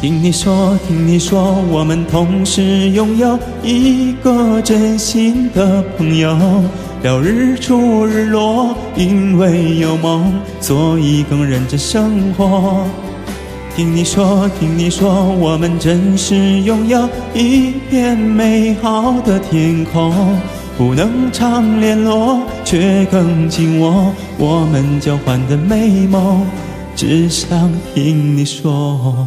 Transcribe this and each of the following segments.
听你说，听你说，我们同时拥有一个真心的朋友。聊日出日落，因为有梦，所以更认真生活。听你说，听你说，我们真是拥有一片美好的天空，不能常联络，却更紧握我们交换的美梦，只想听你说。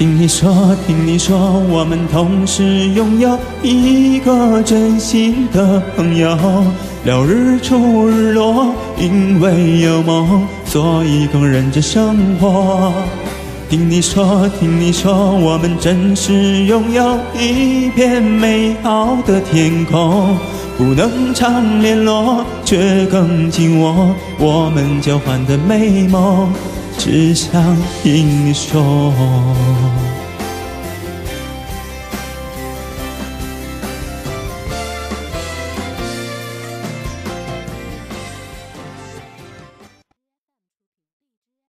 听你说，听你说，我们同时拥有一个真心的朋友，聊日出日落，因为有梦，所以更认真生活。听你说，听你说，我们真实拥有一片美好的天空，不能常联络，却更紧握我们交换的美梦。只想听你说。